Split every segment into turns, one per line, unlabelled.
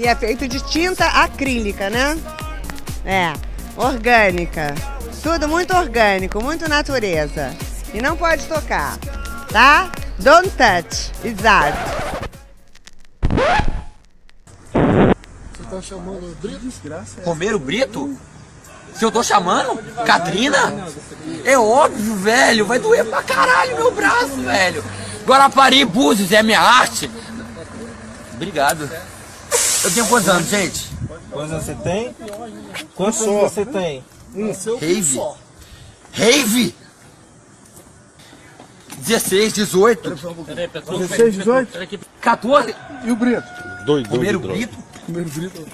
E é feito de tinta acrílica, né? É, orgânica. Tudo muito orgânico, muito natureza. E não pode tocar, tá? Don't touch. Exato.
Você tá chamando o Brito? Desgraça.
Romero Brito? Se eu tô chamando? Catrina? É óbvio, velho. Vai doer pra caralho meu braço, velho. Guarapari Búzios é minha arte. Obrigado. Eu tenho quantos anos, gente?
Quantos anos você tem? Quantos anos você tem?
Um seu
Rave. Rave? 16, 18,
16, 18.
14.
E o Brito?
Romero
de droga.
Brito?
Primeiro Brito.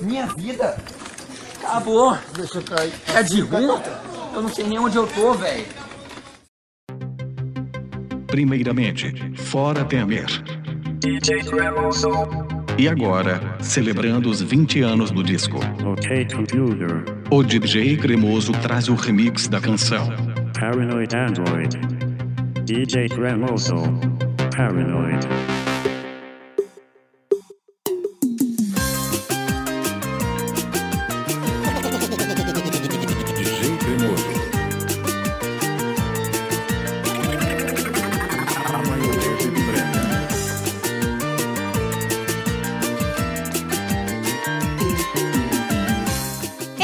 Minha vida. Acabou.
Deixa eu cair.
É de ruim? Eu não sei nem onde eu tô, velho.
Primeiramente, fora Temer. E agora, celebrando os 20 anos do disco,
OK Computer,
o DJ Cremoso traz o remix da canção.
Paranoid Android, DJ Cremoso, Paranoid.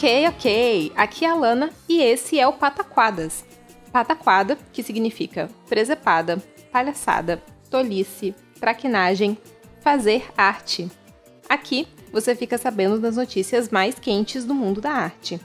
Ok, ok. Aqui é a Lana e esse é o Pataquadas. Pataquada, que significa presepada, palhaçada, tolice, traquinagem, fazer arte. Aqui você fica sabendo das notícias mais quentes do mundo da arte.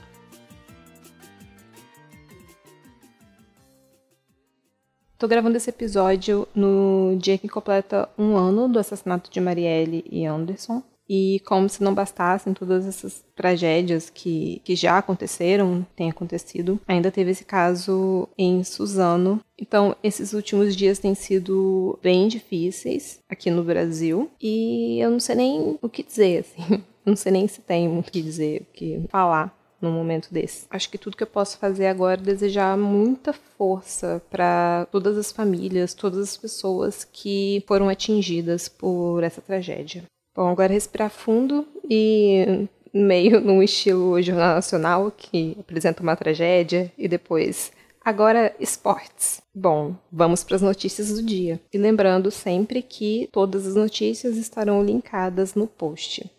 Tô gravando esse episódio no dia que completa um ano do assassinato de Marielle e Anderson. E como se não bastassem todas essas tragédias que, que já aconteceram, têm acontecido, ainda teve esse caso em Suzano. Então, esses últimos dias têm sido bem difíceis aqui no Brasil. E eu não sei nem o que dizer, assim. Não sei nem se tem muito o que dizer, o que falar num momento desse. Acho que tudo que eu posso fazer agora é desejar muita força para todas as famílias, todas as pessoas que foram atingidas por essa tragédia. Bom, agora respirar fundo e meio num estilo Jornal Nacional que apresenta uma tragédia e depois Agora, esportes. Bom, vamos para as notícias do dia. E lembrando sempre que todas as notícias estarão linkadas no post.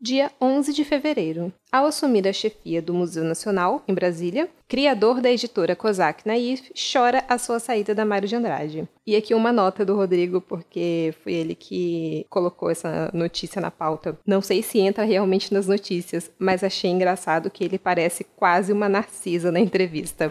Dia 11 de fevereiro. Ao assumir a chefia do Museu Nacional, em Brasília, criador da editora Kozak Naif chora a sua saída da Mário de Andrade. E aqui uma nota do Rodrigo, porque foi ele que colocou essa notícia na pauta. Não sei se entra realmente nas notícias, mas achei engraçado que ele parece quase uma narcisa na entrevista.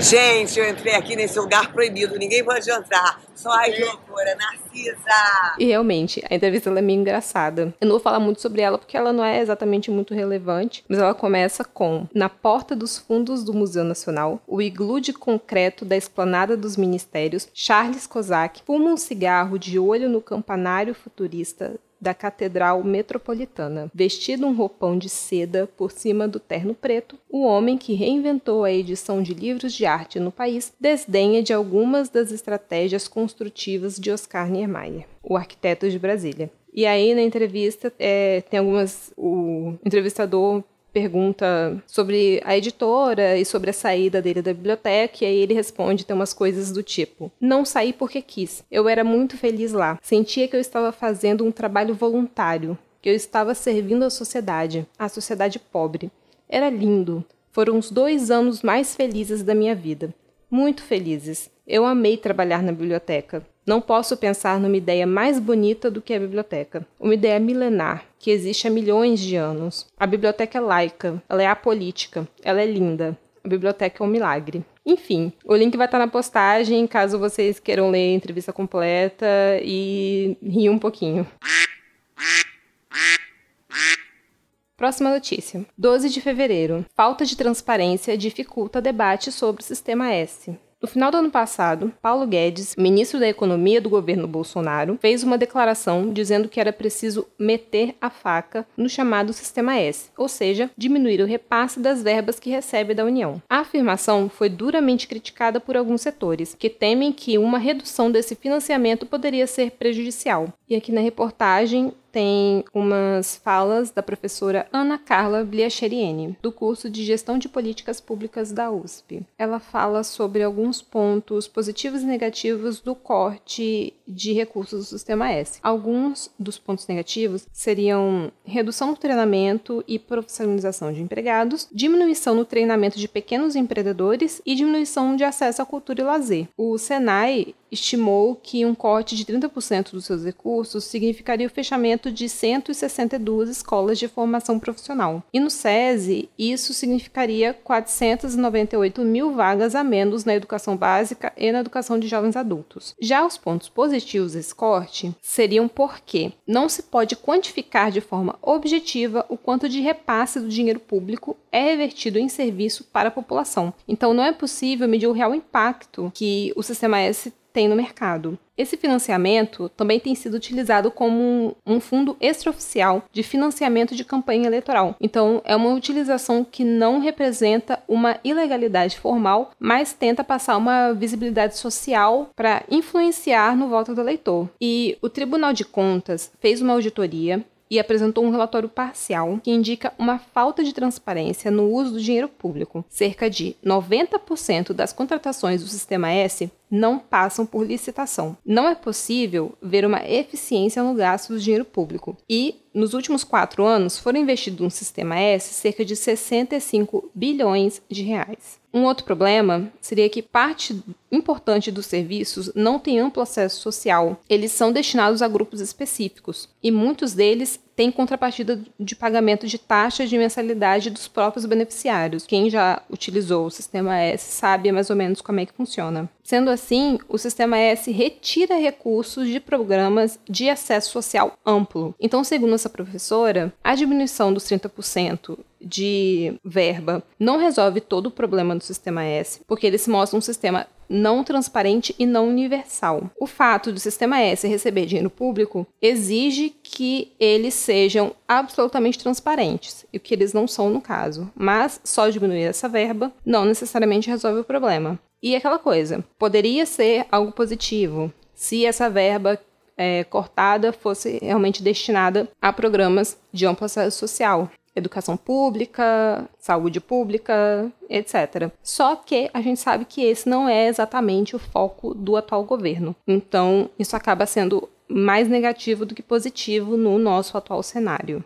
Gente, eu entrei aqui nesse lugar proibido, ninguém pode entrar. Só ai que loucura, Narcisa!
E realmente, a entrevista é meio engraçada. Eu não vou falar muito sobre ela porque ela não é exatamente muito relevante, mas ela começa com: Na porta dos fundos do Museu Nacional, o iglu de concreto da esplanada dos ministérios, Charles Kozak fuma um cigarro de olho no campanário futurista da Catedral Metropolitana. Vestido um roupão de seda por cima do terno preto, o homem que reinventou a edição de livros de arte no país desdenha de algumas das estratégias construtivas de Oscar Niemeyer, o arquiteto de Brasília. E aí, na entrevista, é, tem algumas. O entrevistador pergunta sobre a editora e sobre a saída dele da biblioteca, e aí ele responde, tem umas coisas do tipo: Não saí porque quis. Eu era muito feliz lá. Sentia que eu estava fazendo um trabalho voluntário, que eu estava servindo a sociedade, a sociedade pobre. Era lindo. Foram os dois anos mais felizes da minha vida. Muito felizes. Eu amei trabalhar na biblioteca. Não posso pensar numa ideia mais bonita do que a biblioteca. Uma ideia milenar, que existe há milhões de anos. A biblioteca é laica, ela é apolítica, ela é linda. A biblioteca é um milagre. Enfim, o link vai estar na postagem caso vocês queiram ler a entrevista completa e rir um pouquinho. Próxima notícia. 12 de fevereiro. Falta de transparência dificulta debate sobre o sistema S. No final do ano passado, Paulo Guedes, ministro da Economia do governo Bolsonaro, fez uma declaração dizendo que era preciso meter a faca no chamado Sistema S, ou seja, diminuir o repasse das verbas que recebe da União. A afirmação foi duramente criticada por alguns setores, que temem que uma redução desse financiamento poderia ser prejudicial. E aqui na reportagem tem umas falas da professora Ana Carla Bliacheriene, do curso de Gestão de Políticas Públicas da USP. Ela fala sobre alguns pontos positivos e negativos do corte de recursos do Sistema S. Alguns dos pontos negativos seriam redução no treinamento e profissionalização de empregados, diminuição no treinamento de pequenos empreendedores e diminuição de acesso à cultura e lazer. O Senai estimou que um corte de 30% dos seus recursos significaria o fechamento de 162 escolas de formação profissional. E no SESI, isso significaria 498 mil vagas a menos na educação básica e na educação de jovens adultos. Já os pontos positivos desse corte seriam porque não se pode quantificar de forma objetiva o quanto de repasse do dinheiro público é revertido em serviço para a população. Então, não é possível medir o real impacto que o sistema S tem no mercado. Esse financiamento também tem sido utilizado como um, fundo extraoficial de financiamento de campanha eleitoral. Então, é uma utilização que não representa uma ilegalidade formal, mas tenta passar uma visibilidade social para influenciar no voto do eleitor. E o Tribunal de Contas fez uma auditoria e apresentou um relatório parcial que indica uma falta de transparência no uso do dinheiro público. Cerca de 90% das contratações do Sistema S não passam por licitação. Não é possível ver uma eficiência no gasto do dinheiro público. E, nos últimos quatro anos, foram investidos no Sistema S cerca de 65 bilhões de reais. Um outro problema seria que parte importante dos serviços não tem amplo acesso social. Eles são destinados a grupos específicos e muitos deles têm contrapartida de pagamento de taxas de mensalidade dos próprios beneficiários. Quem já utilizou o sistema S sabe mais ou menos como é que funciona. Sendo assim, o sistema S retira recursos de programas de acesso social amplo. Então, segundo essa professora, a diminuição dos 30% de verba não resolve todo o problema do sistema S, porque ele se mostra um sistema não transparente e não universal. O fato do sistema S receber dinheiro público exige que eles sejam absolutamente transparentes, e o que eles não são no caso. Mas só diminuir essa verba não necessariamente resolve o problema. E aquela coisa, poderia ser algo positivo se essa verba é, cortada fosse realmente destinada a programas de amplo acesso social educação pública, saúde pública, etc. Só que a gente sabe que esse não é exatamente o foco do atual governo. Então, isso acaba sendo mais negativo do que positivo no nosso atual cenário.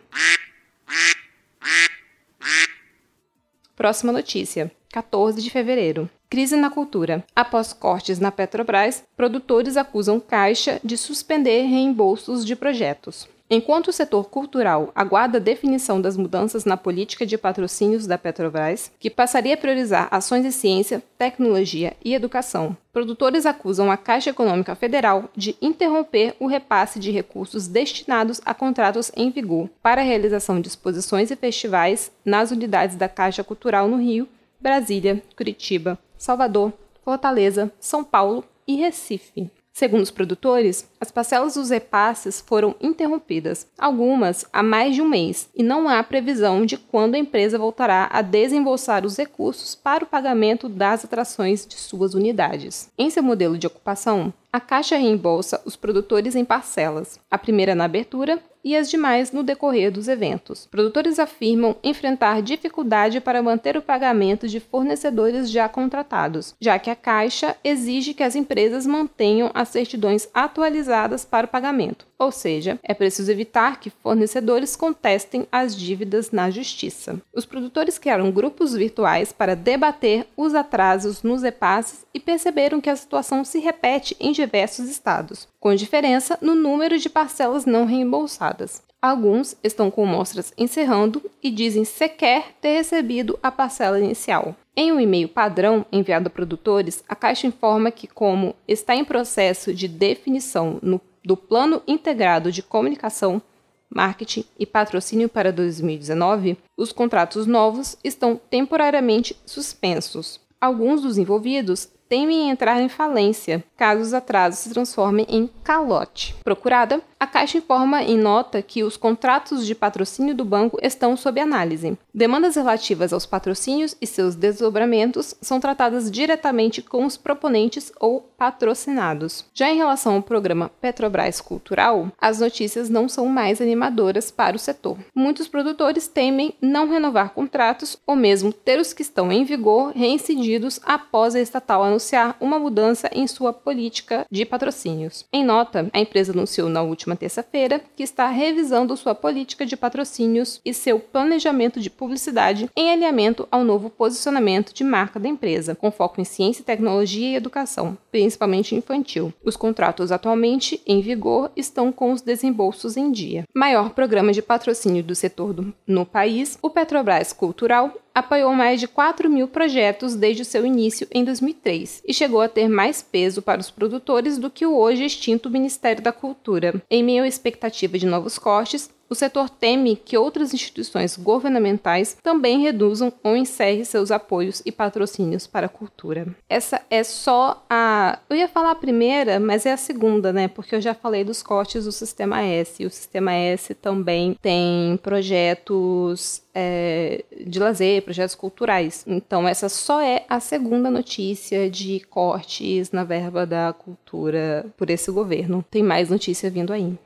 Próxima notícia. 14 de fevereiro. Crise na cultura. Após cortes na Petrobras, produtores acusam Caixa de suspender reembolsos de projetos. Enquanto o setor cultural aguarda a definição das mudanças na política de patrocínios da Petrobras, que passaria a priorizar ações em ciência, tecnologia e educação, produtores acusam a Caixa Econômica Federal de interromper o repasse de recursos destinados a contratos em vigor para a realização de exposições e festivais nas unidades da Caixa Cultural no Rio, Brasília, Curitiba, Salvador, Fortaleza, São Paulo e Recife. Segundo os produtores, as parcelas dos repasses foram interrompidas, algumas há mais de um mês, e não há previsão de quando a empresa voltará a desembolsar os recursos para o pagamento das atrações de suas unidades. Em seu modelo de ocupação, a Caixa reembolsa os produtores em parcelas, a primeira na abertura e as demais no decorrer dos eventos. Produtores afirmam enfrentar dificuldade para manter o pagamento de fornecedores já contratados, já que a Caixa exige que as empresas mantenham as certidões atualizadas para o pagamento. Ou seja, é preciso evitar que fornecedores contestem as dívidas na justiça. Os produtores criaram grupos virtuais para debater os atrasos nos repasses e perceberam que a situação se repete em diversos estados, com diferença no número de parcelas não reembolsadas. Alguns estão com mostras encerrando e dizem sequer ter recebido a parcela inicial. Em um e-mail padrão enviado a produtores, a Caixa informa que, como está em processo de definição no, do Plano Integrado de Comunicação, Marketing e Patrocínio para 2019, os contratos novos estão temporariamente suspensos. Alguns dos envolvidos temem entrar em falência, caso os atrasos se transformem em calote. Procurada, a Caixa informa em nota que os contratos de patrocínio do banco estão sob análise. Demandas relativas aos patrocínios e seus desdobramentos são tratadas diretamente com os proponentes ou patrocinados. Já em relação ao programa Petrobras Cultural, as notícias não são mais animadoras para o setor. Muitos produtores temem não renovar contratos ou mesmo ter os que estão em vigor reincididos após a estatal anunciar uma mudança em sua política de patrocínios. Em nota, a empresa anunciou na última terça-feira que está revisando sua política de patrocínios e seu planejamento de publicidade em alinhamento ao novo posicionamento de marca da empresa, com foco em ciência, tecnologia e educação, principalmente infantil. Os contratos atualmente em vigor estão com os desembolsos em dia. Maior programa de patrocínio do setor do, no país, o Petrobras Cultural apoiou mais de 4 mil projetos desde o seu início em 2003 e chegou a ter mais peso para os produtores do que o hoje extinto Ministério da Cultura. Em meio à expectativa de novos cortes, o setor teme que outras instituições governamentais também reduzam ou encerrem seus apoios e patrocínios para a cultura. Essa é só a. Eu ia falar a primeira, mas é a segunda, né? Porque eu já falei dos cortes do Sistema S. E o Sistema S também tem projetos é, de lazer, projetos culturais. Então, essa só é a segunda notícia de cortes na verba da cultura por esse governo. Tem mais notícia vindo aí.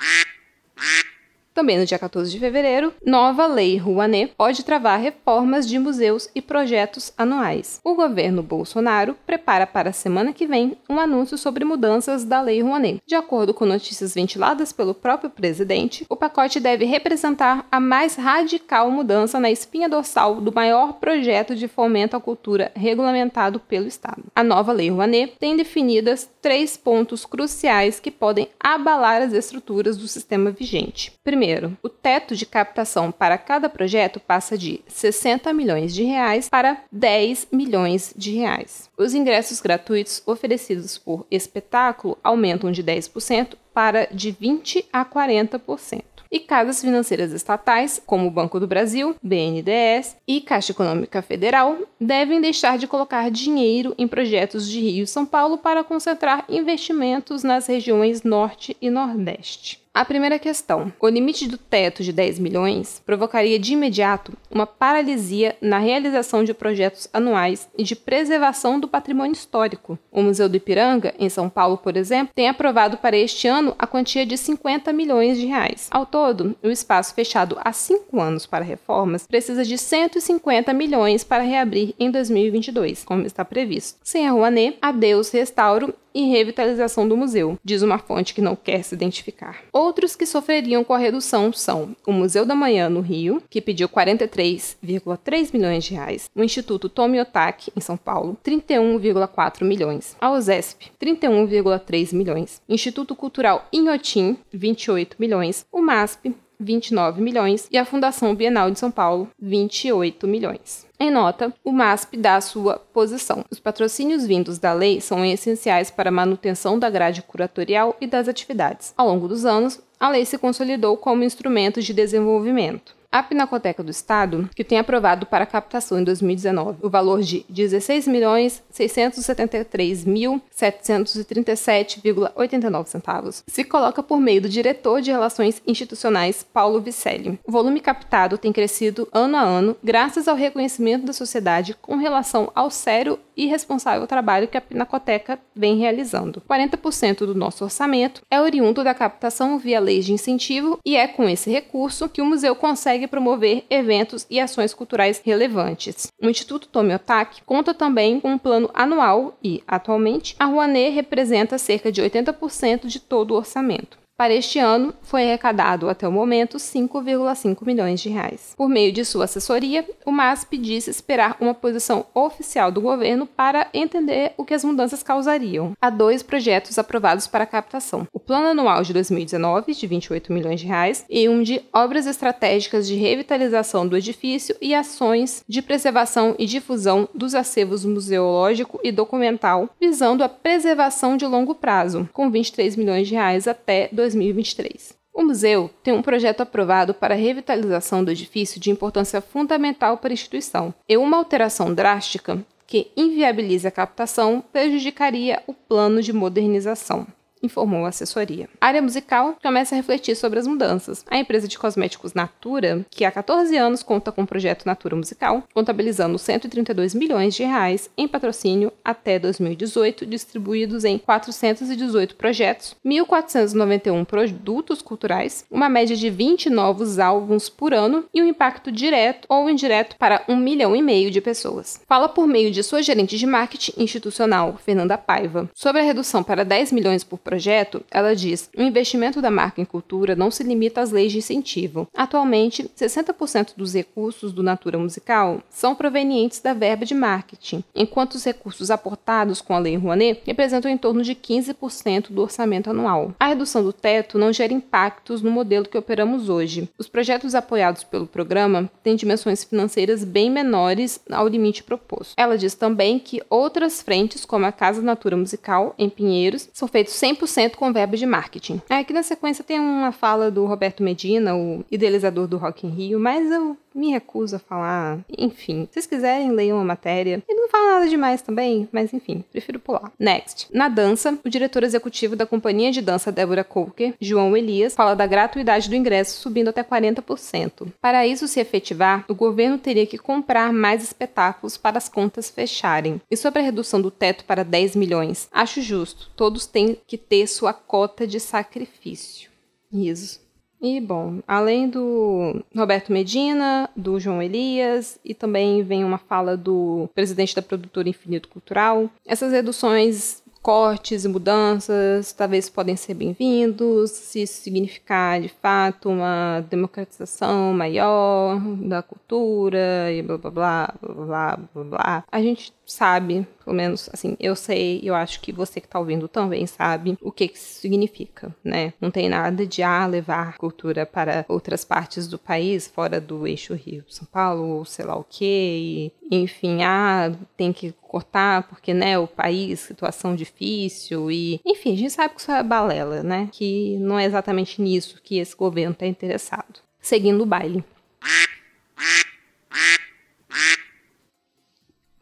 Ah! Também no dia 14 de fevereiro, nova lei Rouanet pode travar reformas de museus e projetos anuais. O governo Bolsonaro prepara para a semana que vem um anúncio sobre mudanças da lei Rouanet. De acordo com notícias ventiladas pelo próprio presidente, o pacote deve representar a mais radical mudança na espinha dorsal do maior projeto de fomento à cultura regulamentado pelo Estado. A nova lei Rouanet tem definidas três pontos cruciais que podem abalar as estruturas do sistema vigente. Primeiro, O teto de captação para cada projeto passa de 60 milhões de reais para 10 milhões de reais. Os ingressos gratuitos oferecidos por espetáculo aumentam de 10% para de 20 a 40% e casas financeiras estatais, como o Banco do Brasil, BNDES e Caixa Econômica Federal, devem deixar de colocar dinheiro em projetos de Rio e São Paulo para concentrar investimentos nas regiões Norte e Nordeste. A primeira questão: o limite do teto de 10 milhões provocaria de imediato uma paralisia na realização de projetos anuais e de preservação do patrimônio histórico. O Museu do Ipiranga, em São Paulo, por exemplo, tem aprovado para este ano a quantia de 50 milhões de reais. Ao todo, o espaço fechado há cinco anos para reformas precisa de 150 milhões para reabrir em 2022, como está previsto. Sem a Rouanet, adeus restauro e revitalização do museu, diz uma fonte que não quer se identificar. Outros que sofreriam com a redução são o Museu da Manhã, no Rio, que pediu 43,3 milhões de reais, o Instituto Tomi Otaki, em São Paulo, 31,4 milhões, a OSESP, 31,3 milhões, Instituto Cultural Inhotim, 28 milhões, o MASP, 29 milhões, e a Fundação Bienal de São Paulo, 28 milhões. Em nota, o MASP dá sua posição. Os patrocínios vindos da lei são essenciais para a manutenção da grade curatorial e das atividades. Ao longo dos anos, a lei se consolidou como instrumento de desenvolvimento. A Pinacoteca do Estado, que tem aprovado para captação em 2019 o valor de R$ 16.673.737,89 se coloca por meio do diretor de Relações Institucionais, Paulo Vicelli. O volume captado tem crescido ano a ano graças ao reconhecimento da sociedade com relação ao sério e responsável trabalho que a Pinacoteca vem realizando. 40% do nosso orçamento é oriundo da captação via leis de incentivo e é com esse recurso que o museu consegue promover eventos e ações culturais relevantes. O Instituto Tomiotaki conta também com um plano anual e, atualmente, a Rouanet representa cerca de 80% de todo o orçamento. Para este ano, foi arrecadado até o momento 5,5 milhões de reais. Por meio de sua assessoria, o MASP disse esperar uma posição oficial do governo para entender o que as mudanças causariam. Há dois projetos aprovados para captação: o Plano Anual de 2019 de 28 milhões de reais e um de obras estratégicas de revitalização do edifício e ações de preservação e difusão dos acervos museológico e documental, visando a preservação de longo prazo, com 23 milhões de reais até 2023. O museu tem um projeto aprovado para a revitalização do edifício de importância fundamental para a instituição, e uma alteração drástica que inviabiliza a captação prejudicaria o plano de modernização informou a assessoria. A área musical começa a refletir sobre as mudanças. A empresa de cosméticos Natura, que há 14 anos conta com o projeto Natura Musical, contabilizando 132 milhões de reais em patrocínio até 2018, distribuídos em 418 projetos, 1.491 produtos culturais, uma média de 20 novos álbuns por ano e um impacto direto ou indireto para um milhão e meio de pessoas. Fala por meio de sua gerente de marketing institucional, Fernanda Paiva, sobre a redução para 10 milhões por projeto, ela diz: o investimento da marca em cultura não se limita às leis de incentivo. Atualmente, 60% dos recursos do Natura Musical são provenientes da verba de marketing, enquanto os recursos aportados com a Lei Rouanet representam em torno de 15% do orçamento anual. A redução do teto não gera impactos no modelo que operamos hoje. Os projetos apoiados pelo programa têm dimensões financeiras bem menores ao limite proposto. Ela diz também que outras frentes, como a Casa Natura Musical, em Pinheiros, são feitos 100% com verba de marketing. Aqui na sequência tem uma fala do Roberto Medina, o idealizador do Rock in Rio, mas eu me recuso a falar. Enfim, se vocês quiserem, leiam a matéria. Ele não fala nada demais também, mas enfim, prefiro pular. Next. Na dança, o diretor executivo da companhia de dança Débora Coker, João Elias, fala da gratuidade do ingresso subindo até 40%. Para isso se efetivar, o governo teria que comprar mais espetáculos para as contas fecharem. E sobre a redução do teto para 10 milhões, acho justo. Todos têm que ter sua cota de sacrifício. Isso. E, bom, além do Roberto Medina, do João Elias, e também vem uma fala do presidente da produtora Infinito Cultural, essas reduções cortes e mudanças talvez podem ser bem-vindos, se isso significar de fato uma democratização maior da cultura e blá blá blá blá blá blá. A gente sabe, pelo menos assim, eu sei, eu acho que você que está ouvindo também sabe o que, que isso significa, né? Não tem nada de ah, levar cultura para outras partes do país, fora do eixo Rio São Paulo, ou sei lá o que, enfim, ah, tem que cortar porque, né, o país, situação difícil e, enfim, a gente sabe que isso é balela, né? Que não é exatamente nisso que esse governo está interessado. Seguindo o baile.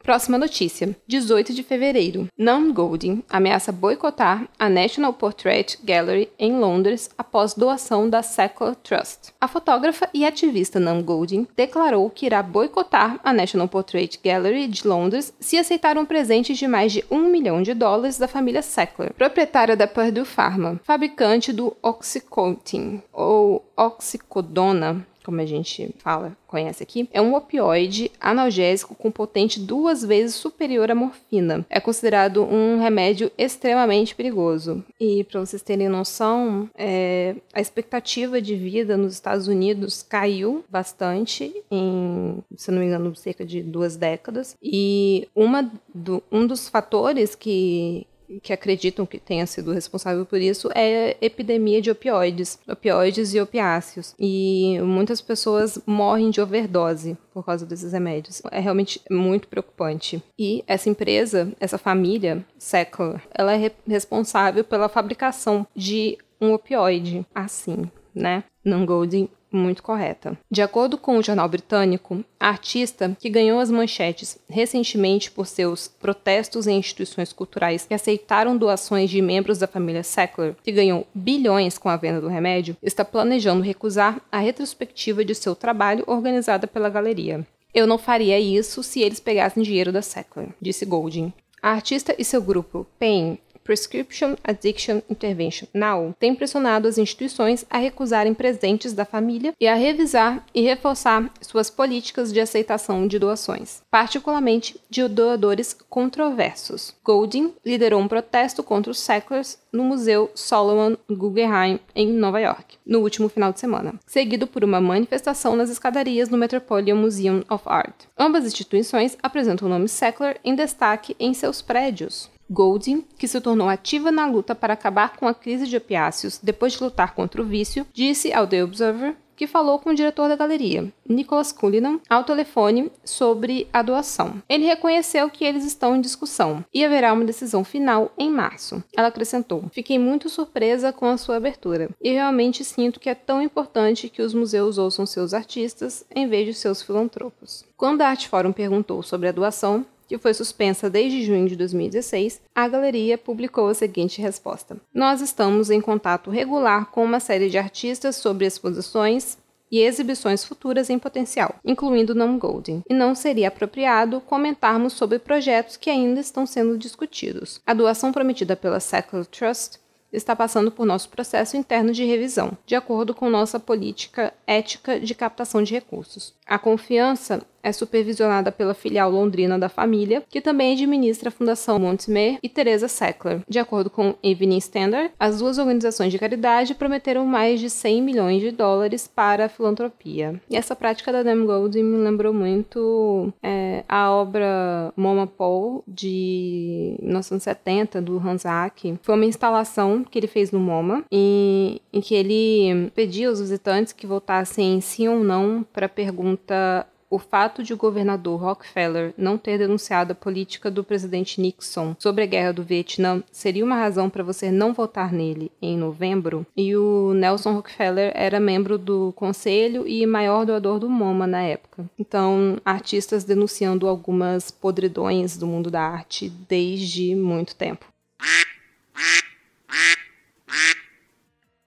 Próxima notícia. 18 de fevereiro. Nam Golding ameaça boicotar a National Portrait Gallery em Londres após doação da Secular Trust. A fotógrafa e ativista Nam Golding declarou que irá boicotar a National Portrait Gallery de Londres se aceitar um presente de mais de um milhão de dólares da família Sackler, proprietária da Purdue Pharma, fabricante do Oxycontin, ou oxicodona, como a gente fala, conhece aqui, é um opioide analgésico com potente duas vezes superior à morfina. É considerado um remédio extremamente perigoso. E para vocês terem noção, é, a expectativa de vida nos Estados Unidos caiu bastante em, se não me engano, cerca de duas décadas. E uma do, um dos fatores que que acreditam que tenha sido responsável por isso é a epidemia de opioides, opioides e opiáceos. E muitas pessoas morrem de overdose por causa desses remédios. É realmente muito preocupante. E essa empresa, essa família, Sackler, ela é responsável pela fabricação de um opioide assim, né? Nangoldin muito correta. De acordo com o jornal britânico, a artista, que ganhou as manchetes recentemente por seus protestos em instituições culturais que aceitaram doações de membros da família Sackler, que ganhou bilhões com a venda do remédio, está planejando recusar a retrospectiva de seu trabalho organizada pela galeria. Eu não faria isso se eles pegassem dinheiro da Sackler, disse Golding. A artista e seu grupo, Pain, Prescription Addiction Intervention Now tem pressionado as instituições a recusarem presentes da família e a revisar e reforçar suas políticas de aceitação de doações, particularmente de doadores controversos. Golding liderou um protesto contra os Sacklers no Museu Solomon Guggenheim, em Nova York, no último final de semana, seguido por uma manifestação nas escadarias no Metropolitan Museum of Art. Ambas instituições apresentam o nome Sackler em destaque em seus prédios. Golding, que se tornou ativa na luta para acabar com a crise de opiáceos depois de lutar contra o vício, disse ao The Observer que falou com o diretor da galeria, Nicholas Cullinan, ao telefone sobre a doação. Ele reconheceu que eles estão em discussão e haverá uma decisão final em março. Ela acrescentou: Fiquei muito surpresa com a sua abertura e realmente sinto que é tão importante que os museus ouçam seus artistas em vez de seus filantropos. Quando a Art Forum perguntou sobre a doação, que foi suspensa desde junho de 2016, a galeria publicou a seguinte resposta: Nós estamos em contato regular com uma série de artistas sobre exposições e exibições futuras em potencial, incluindo Nam Golding, e não seria apropriado comentarmos sobre projetos que ainda estão sendo discutidos. A doação prometida pela Sackler Trust está passando por nosso processo interno de revisão, de acordo com nossa política ética de captação de recursos. A confiança é supervisionada pela filial londrina da família, que também administra a Fundação Montemere e Teresa Sackler. De acordo com Evening Standard, as duas organizações de caridade prometeram mais de 100 milhões de dólares para a filantropia. E essa prática da Dame Golding me lembrou muito é, a obra Moma Paul, de 1970, do Hans Hack. Foi uma instalação que ele fez no MoMA, em, em que ele pedia aos visitantes que votassem sim ou não para a pergunta o fato de o governador Rockefeller não ter denunciado a política do presidente Nixon sobre a guerra do Vietnã seria uma razão para você não votar nele em novembro. E o Nelson Rockefeller era membro do conselho e maior doador do MoMA na época. Então, artistas denunciando algumas podridões do mundo da arte desde muito tempo.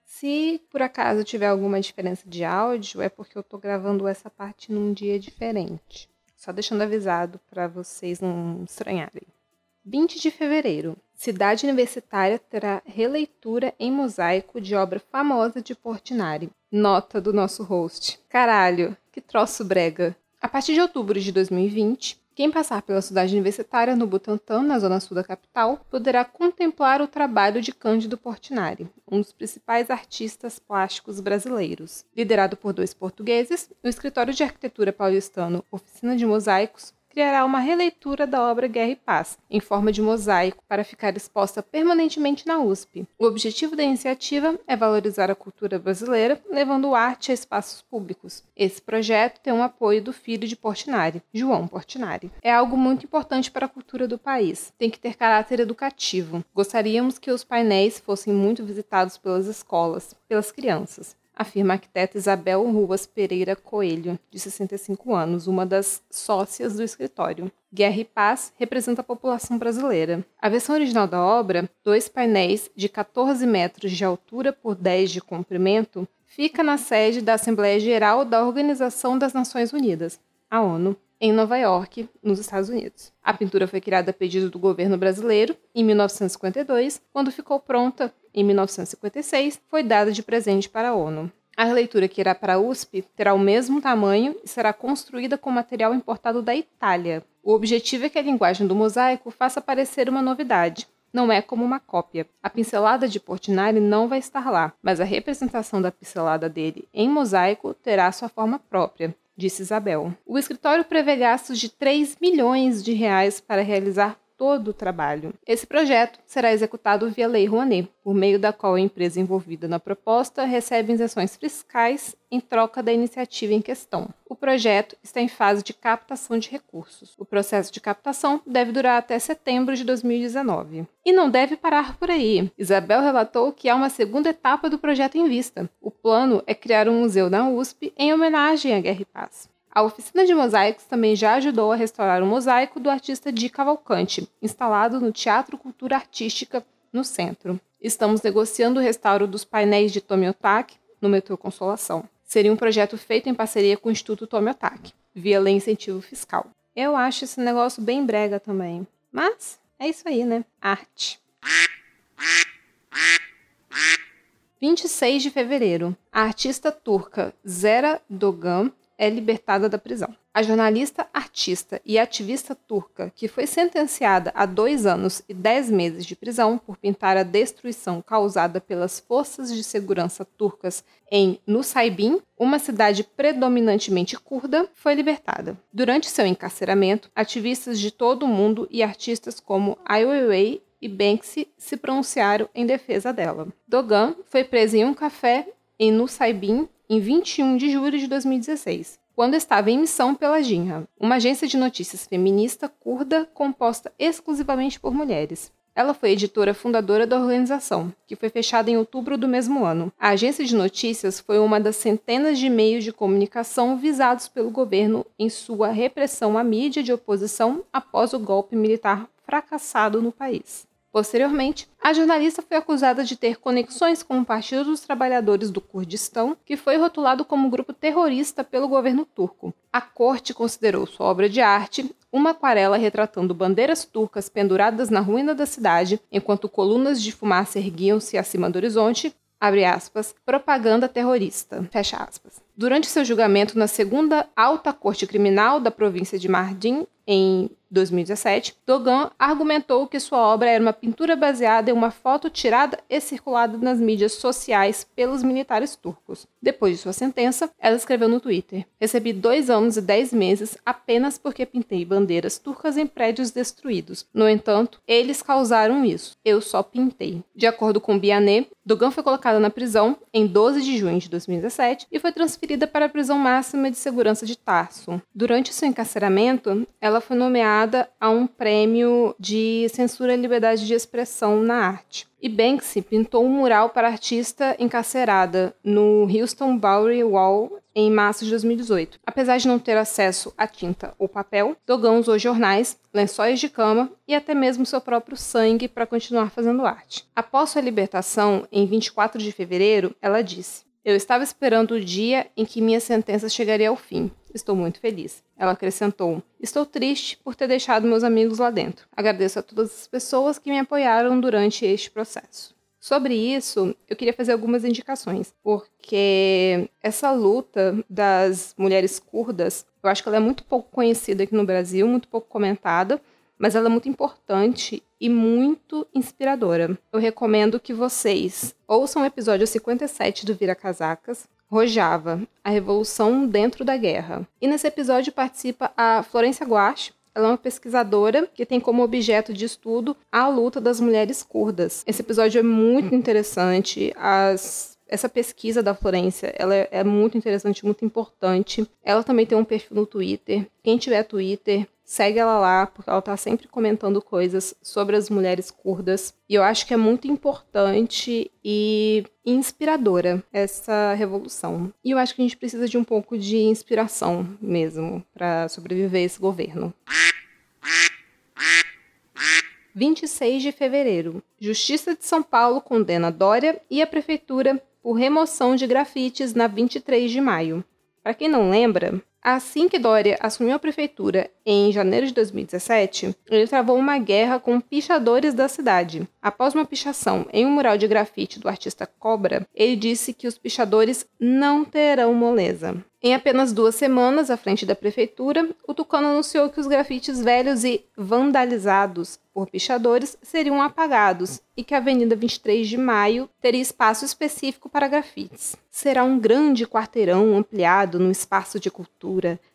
Se por acaso tiver alguma diferença de áudio, é porque eu tô gravando essa parte num dia diferente. Só deixando avisado para vocês não estranharem. 20 de fevereiro. Cidade Universitária terá releitura em mosaico de obra famosa de Portinari. Nota do nosso host. Caralho, que troço brega. A partir de outubro de 2020, quem passar pela cidade universitária no Butantã, na zona sul da capital, poderá contemplar o trabalho de Cândido Portinari, um dos principais artistas plásticos brasileiros. Liderado por dois portugueses, o escritório de arquitetura paulistano Oficina de Mosaicos criará uma releitura da obra Guerra e Paz, em forma de mosaico, para ficar exposta permanentemente na USP. O objetivo da iniciativa é valorizar a cultura brasileira, levando arte a espaços públicos. Esse projeto tem um apoio do filho de Portinari, João Portinari. É algo muito importante para a cultura do país. Tem que ter caráter educativo. Gostaríamos que os painéis fossem muito visitados pelas escolas, pelas crianças afirma a arquiteta Isabel Ruas Pereira Coelho, de 65 anos, uma das sócias do escritório. Guerra e Paz representa a população brasileira. A versão original da obra, dois painéis de 14 metros de altura por 10 de comprimento, fica na sede da Assembleia Geral da Organização das Nações Unidas, a ONU, em Nova York, nos Estados Unidos. A pintura foi criada a pedido do governo brasileiro em 1952, quando ficou pronta em 1956, foi dada de presente para a ONU. A releitura que irá para a USP terá o mesmo tamanho e será construída com material importado da Itália. O objetivo é que a linguagem do mosaico faça parecer uma novidade, não é como uma cópia. A pincelada de Portinari não vai estar lá, mas a representação da pincelada dele em mosaico terá sua forma própria, disse Isabel. O escritório prevê gastos de 3 milhões de reais para realizar todo o trabalho. Esse projeto será executado via Lei Rouanet, por meio da qual a empresa envolvida na proposta recebe isenções fiscais em troca da iniciativa em questão. O projeto está em fase de captação de recursos. O processo de captação deve durar até setembro de 2019. E não deve parar por aí. Isabel relatou que há uma segunda etapa do projeto em vista. O plano é criar um museu na USP em homenagem à Guerra e Paz. A oficina de mosaicos também já ajudou a restaurar o mosaico do artista Di Cavalcante, instalado no Teatro Cultura Artística, no centro. Estamos negociando o restauro dos painéis de Tomiotaki no metrô Consolação. Seria um projeto feito em parceria com o Instituto Tomiotaki. via lei incentivo fiscal. Eu acho esse negócio bem brega também. Mas é isso aí, né? Arte. 26 de fevereiro. A artista turca Zera Dogan é libertada da prisão. A jornalista, artista e ativista turca, que foi sentenciada a dois anos e dez meses de prisão por pintar a destruição causada pelas forças de segurança turcas em Nusaybin, uma cidade predominantemente curda, foi libertada. Durante seu encarceramento, ativistas de todo o mundo e artistas como Ai Weiwei e Banksy se pronunciaram em defesa dela. Dogan foi presa em um café em Nusaybin em 21 de julho de 2016, quando estava em missão pela Jinha, uma agência de notícias feminista curda composta exclusivamente por mulheres. Ela foi editora fundadora da organização, que foi fechada em outubro do mesmo ano. A agência de notícias foi uma das centenas de meios de comunicação visados pelo governo em sua repressão à mídia de oposição após o golpe militar fracassado no país. Posteriormente, a jornalista foi acusada de ter conexões com o Partido dos Trabalhadores do Kurdistão, que foi rotulado como grupo terrorista pelo governo turco. A corte considerou sua obra de arte uma aquarela retratando bandeiras turcas penduradas na ruína da cidade, enquanto colunas de fumaça erguiam-se acima do horizonte, aspas, propaganda terrorista. Durante seu julgamento na segunda alta corte criminal da província de Mardin, em 2017, Dogan argumentou que sua obra era uma pintura baseada em uma foto tirada e circulada nas mídias sociais pelos militares turcos. Depois de sua sentença, ela escreveu no Twitter: Recebi dois anos e dez meses apenas porque pintei bandeiras turcas em prédios destruídos. No entanto, eles causaram isso. Eu só pintei. De acordo com Bianet, Dogan foi colocada na prisão em 12 de junho de 2017 e foi transferida para a prisão máxima de segurança de Tarso. Durante seu encarceramento, ela foi nomeada a um prêmio de censura e liberdade de expressão na arte. E Banksy pintou um mural para a artista encarcerada no Houston Bowery Wall em março de 2018. Apesar de não ter acesso a tinta ou papel, Dogan usou jornais, lençóis de cama e até mesmo seu próprio sangue para continuar fazendo arte. Após sua libertação, em 24 de fevereiro, ela disse: Eu estava esperando o dia em que minha sentença chegaria ao fim. Estou muito feliz. Ela acrescentou: Estou triste por ter deixado meus amigos lá dentro. Agradeço a todas as pessoas que me apoiaram durante este processo. Sobre isso, eu queria fazer algumas indicações, porque essa luta das mulheres curdas, eu acho que ela é muito pouco conhecida aqui no Brasil, muito pouco comentada, mas ela é muito importante e muito inspiradora. Eu recomendo que vocês ouçam o episódio 57 do Vira Casacas, Rojava, a Revolução dentro da Guerra. E nesse episódio participa a Florência Guache, ela é uma pesquisadora que tem como objeto de estudo a luta das mulheres curdas. Esse episódio é muito interessante. As essa pesquisa da Florência, ela é, é, muito interessante, muito importante. Ela também tem um perfil no Twitter. Quem tiver Twitter, segue ela lá, porque ela está sempre comentando coisas sobre as mulheres curdas. E eu acho que é muito importante e inspiradora essa revolução. E eu acho que a gente precisa de um pouco de inspiração mesmo para sobreviver esse governo. 26 de fevereiro. Justiça de São Paulo condena Dória e a prefeitura por remoção de grafites na 23 de maio. Para quem não lembra, Assim que Dória assumiu a prefeitura em janeiro de 2017, ele travou uma guerra com pichadores da cidade. Após uma pichação em um mural de grafite do artista Cobra, ele disse que os pichadores não terão moleza. Em apenas duas semanas à frente da prefeitura, o Tucano anunciou que os grafites velhos e vandalizados por pichadores seriam apagados e que a Avenida 23 de Maio teria espaço específico para grafites. Será um grande quarteirão ampliado no espaço de cultura.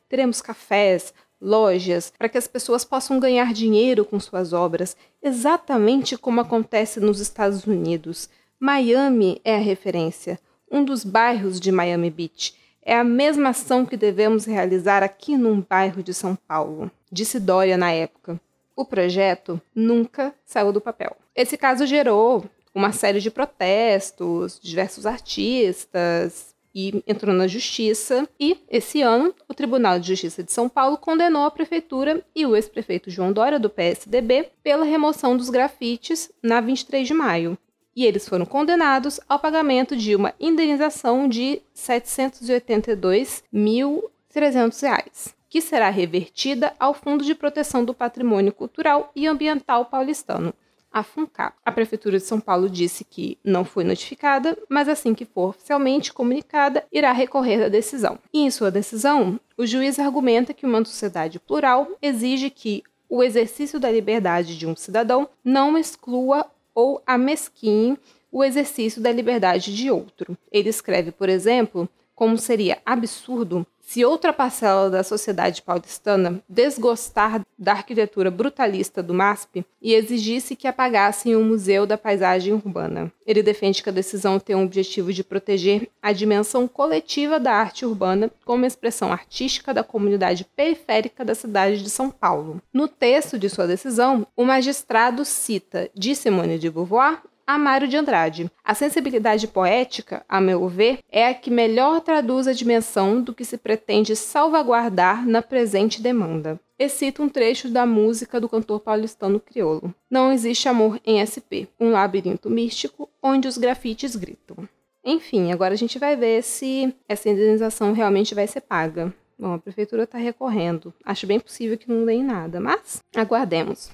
Teremos cafés, lojas, para que as pessoas possam ganhar dinheiro com suas obras, exatamente como acontece nos Estados Unidos. Miami é a referência, um dos bairros de Miami Beach é a mesma ação que devemos realizar aqui num bairro de São Paulo, disse Dória na época. O projeto nunca saiu do papel. Esse caso gerou uma série de protestos, diversos artistas, e entrou na justiça. E, esse ano, o Tribunal de Justiça de São Paulo condenou a prefeitura e o ex-prefeito João Dória, do PSDB, pela remoção dos grafites na 23 de maio e eles foram condenados ao pagamento de uma indenização de R$ 782.300. que será revertida ao Fundo de Proteção do Patrimônio Cultural e Ambiental Paulistano, a FUNCAP. A Prefeitura de São Paulo disse que não foi notificada, mas assim que for oficialmente comunicada, irá recorrer da decisão. E em sua decisão, o juiz argumenta que uma sociedade plural exige que o exercício da liberdade de um cidadão não exclua ou amesquinhe o exercício da liberdade de outro. Ele escreve, por exemplo, como seria absurdo se outra parcela da sociedade paulistana desgostar da arquitetura brutalista do MASP e exigisse que apagassem o Museu da Paisagem Urbana. Ele defende que a decisão tem o objetivo de proteger a dimensão coletiva da arte urbana como expressão artística da comunidade periférica da cidade de São Paulo. No texto de sua decisão, o magistrado cita de Simone de Beauvoir Amário de Andrade. A sensibilidade poética, a meu ver, é a que melhor traduz a dimensão do que se pretende salvaguardar na presente demanda. E cita um trecho da música do cantor paulistano crioulo. Não existe amor em SP, um labirinto místico onde os grafites gritam. Enfim, agora a gente vai ver se essa indenização realmente vai ser paga. Bom, a prefeitura está recorrendo. Acho bem possível que não dê nada, mas aguardemos.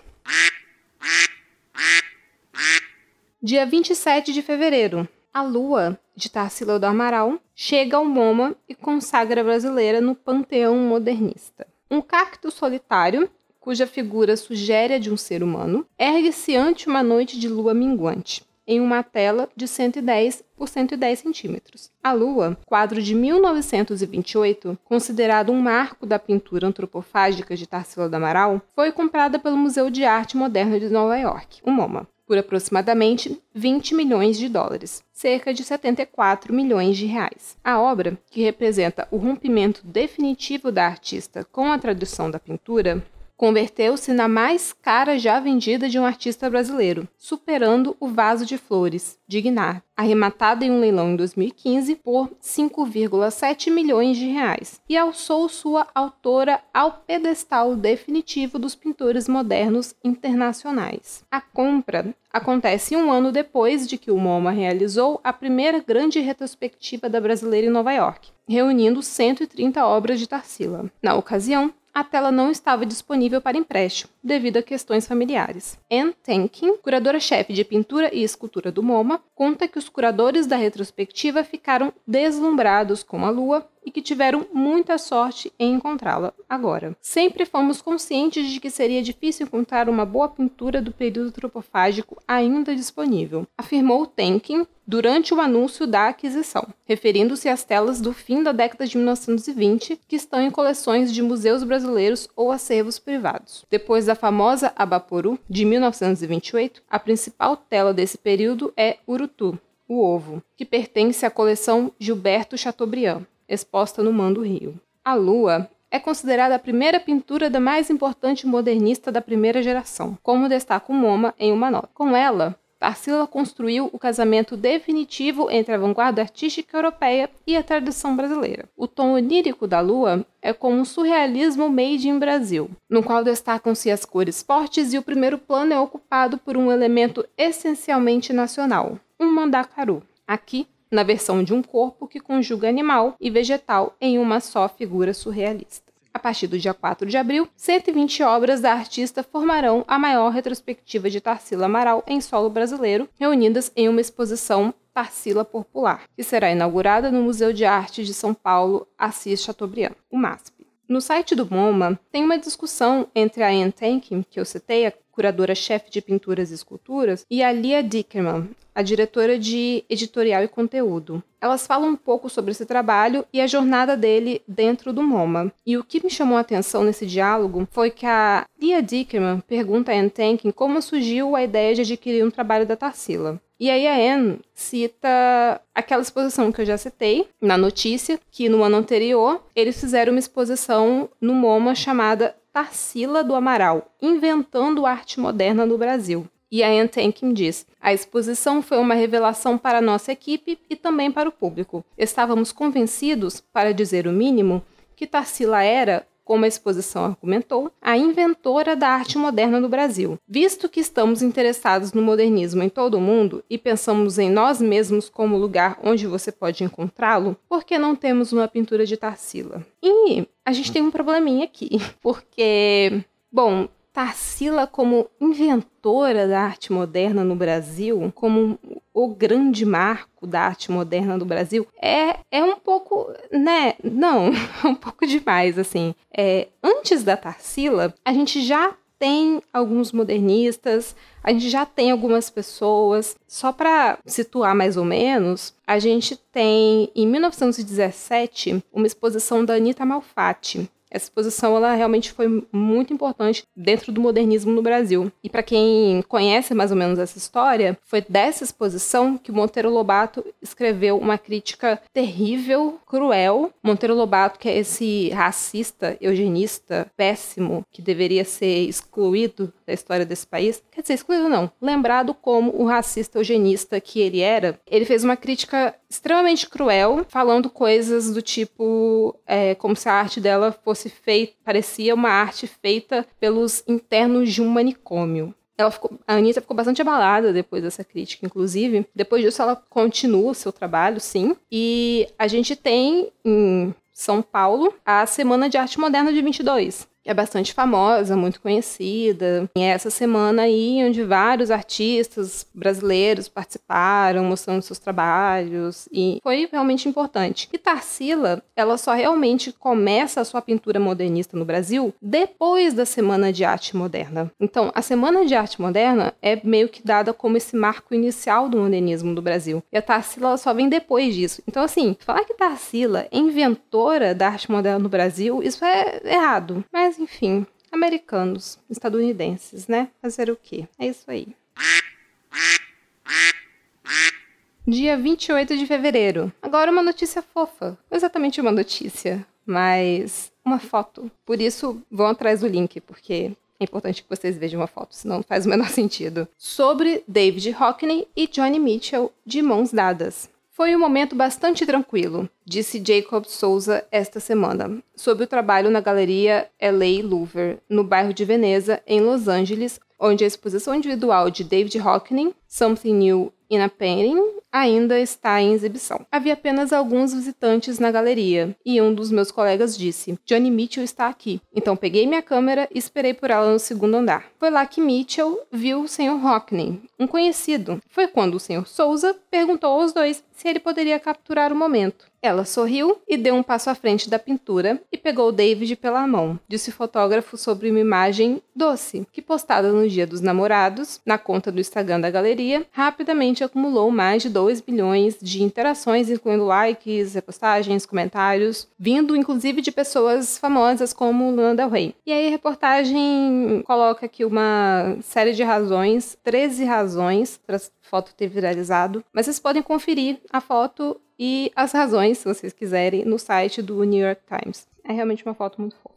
Dia 27 de fevereiro, a lua de Tarsila do Amaral chega ao MoMA e consagra a brasileira no panteão modernista. Um cacto solitário, cuja figura sugere a de um ser humano, ergue-se ante uma noite de lua minguante, em uma tela de 110 por 110 centímetros. A Lua, quadro de 1928, considerado um marco da pintura antropofágica de Tarsila do Amaral, foi comprada pelo Museu de Arte Moderna de Nova York, o MoMA, por aproximadamente 20 milhões de dólares, cerca de 74 milhões de reais. A obra, que representa o rompimento definitivo da artista com a tradição da pintura, converteu-se na mais cara já vendida de um artista brasileiro, superando o Vaso de Flores, de Guinar, arrematado em um leilão em 2015 por 5,7 milhões de reais, e alçou sua autora ao pedestal definitivo dos pintores modernos internacionais. A compra acontece um ano depois de que o MoMA realizou a primeira grande retrospectiva da brasileira em Nova York, reunindo 130 obras de Tarsila. Na ocasião, a tela não estava disponível para empréstimo, devido a questões familiares. Anne Tenkin, curadora-chefe de pintura e escultura do MoMA, conta que os curadores da retrospectiva ficaram deslumbrados com a lua e que tiveram muita sorte em encontrá-la agora. Sempre fomos conscientes de que seria difícil encontrar uma boa pintura do período antropofágico ainda disponível, afirmou Tenkin durante o anúncio da aquisição, referindo-se às telas do fim da década de 1920 que estão em coleções de museus brasileiros ou acervos privados. Depois da famosa Abaporu, de 1928, a principal tela desse período é Urutu, o Ovo, que pertence à coleção Gilberto Chateaubriand, exposta no Mando Rio. A Lua é considerada a primeira pintura da mais importante modernista da primeira geração, como destaca o MoMA em uma nota. Com ela, Tarsila construiu o casamento definitivo entre a vanguarda artística europeia e a tradição brasileira. O tom onírico da lua é como um surrealismo made in Brasil, no qual destacam-se as cores fortes e o primeiro plano é ocupado por um elemento essencialmente nacional, um mandacaru. Aqui, na versão de um corpo que conjuga animal e vegetal em uma só figura surrealista. A partir do dia 4 de abril, 120 obras da artista formarão a maior retrospectiva de Tarsila Amaral em solo brasileiro, reunidas em uma exposição Tarsila Popular, que será inaugurada no Museu de Arte de São Paulo, Assis Chateaubriand, o MASP. No site do MoMA, tem uma discussão entre a Anne Tenkin, que eu citei, curadora-chefe de pinturas e esculturas, e a Lia Dickerman, a diretora de editorial e conteúdo. Elas falam um pouco sobre esse trabalho e a jornada dele dentro do MoMA. E o que me chamou a atenção nesse diálogo foi que a Lia Dickerman pergunta a Anne Tenkin como surgiu a ideia de adquirir um trabalho da Tarsila. E aí a Anne cita aquela exposição que eu já citei na notícia, que no ano anterior eles fizeram uma exposição no MoMA chamada Tarsila do Amaral, inventando arte moderna no Brasil. E a Anne Tenkin diz: A exposição foi uma revelação para nossa equipe e também para o público. Estávamos convencidos, para dizer o mínimo, que Tarsila era como a exposição argumentou, a inventora da arte moderna no Brasil. Visto que estamos interessados no modernismo em todo o mundo e pensamos em nós mesmos como lugar onde você pode encontrá-lo, por que não temos uma pintura de Tarsila? E a gente tem um probleminha aqui, porque, bom, Tarsila como inventora da arte moderna no Brasil, como o grande marco da arte moderna do Brasil, é, é um pouco, né? Não, é um pouco demais, assim. É, antes da Tarsila, a gente já tem alguns modernistas, a gente já tem algumas pessoas. Só para situar mais ou menos, a gente tem em 1917 uma exposição da Anita Malfatti, essa exposição ela realmente foi muito importante dentro do modernismo no Brasil. E para quem conhece mais ou menos essa história, foi dessa exposição que Monteiro Lobato escreveu uma crítica terrível, cruel. Monteiro Lobato, que é esse racista, eugenista, péssimo, que deveria ser excluído da história desse país. Quer dizer, excluído não, lembrado como o racista eugenista que ele era, ele fez uma crítica extremamente cruel, falando coisas do tipo é, como se a arte dela fosse feita, parecia uma arte feita pelos internos de um manicômio. Ela ficou, a Anitta ficou bastante abalada depois dessa crítica, inclusive. Depois disso, ela continua o seu trabalho, sim. E a gente tem em São Paulo a Semana de Arte Moderna de 22, é bastante famosa, muito conhecida. E é essa semana aí onde vários artistas brasileiros participaram, mostrando seus trabalhos, e foi realmente importante. E Tarsila, ela só realmente começa a sua pintura modernista no Brasil depois da Semana de Arte Moderna. Então, a Semana de Arte Moderna é meio que dada como esse marco inicial do modernismo do Brasil. E a Tarsila só vem depois disso. Então, assim, falar que Tarsila é inventora da arte moderna no Brasil, isso é errado. Mas mas enfim, americanos, estadunidenses, né? Fazer o quê? É isso aí. Dia 28 de fevereiro. Agora uma notícia fofa. Não exatamente uma notícia, mas uma foto. Por isso, vão atrás do link, porque é importante que vocês vejam uma foto, senão não faz o menor sentido. Sobre David Hockney e Johnny Mitchell de mãos dadas. Foi um momento bastante tranquilo, disse Jacob Souza esta semana, sobre o trabalho na galeria LA Louvre, no bairro de Veneza, em Los Angeles, onde a exposição individual de David Hockney, Something New in a Painting, ainda está em exibição. Havia apenas alguns visitantes na galeria, e um dos meus colegas disse: Johnny Mitchell está aqui. Então peguei minha câmera e esperei por ela no segundo andar. Foi lá que Mitchell viu o Sr. Hockney, um conhecido. Foi quando o Sr. Souza perguntou aos dois se ele poderia capturar o momento. Ela sorriu e deu um passo à frente da pintura e pegou David pela mão, disse o fotógrafo sobre uma imagem doce, que postada no Dia dos Namorados, na conta do Instagram da galeria, rapidamente acumulou mais de 2 bilhões de interações, incluindo likes, repostagens, comentários, vindo inclusive de pessoas famosas como Lana Del Rey. E aí a reportagem coloca aqui uma série de razões, 13 razões para a foto ter viralizado, mas vocês podem conferir a foto e as razões, se vocês quiserem, no site do New York Times. É realmente uma foto muito fofa.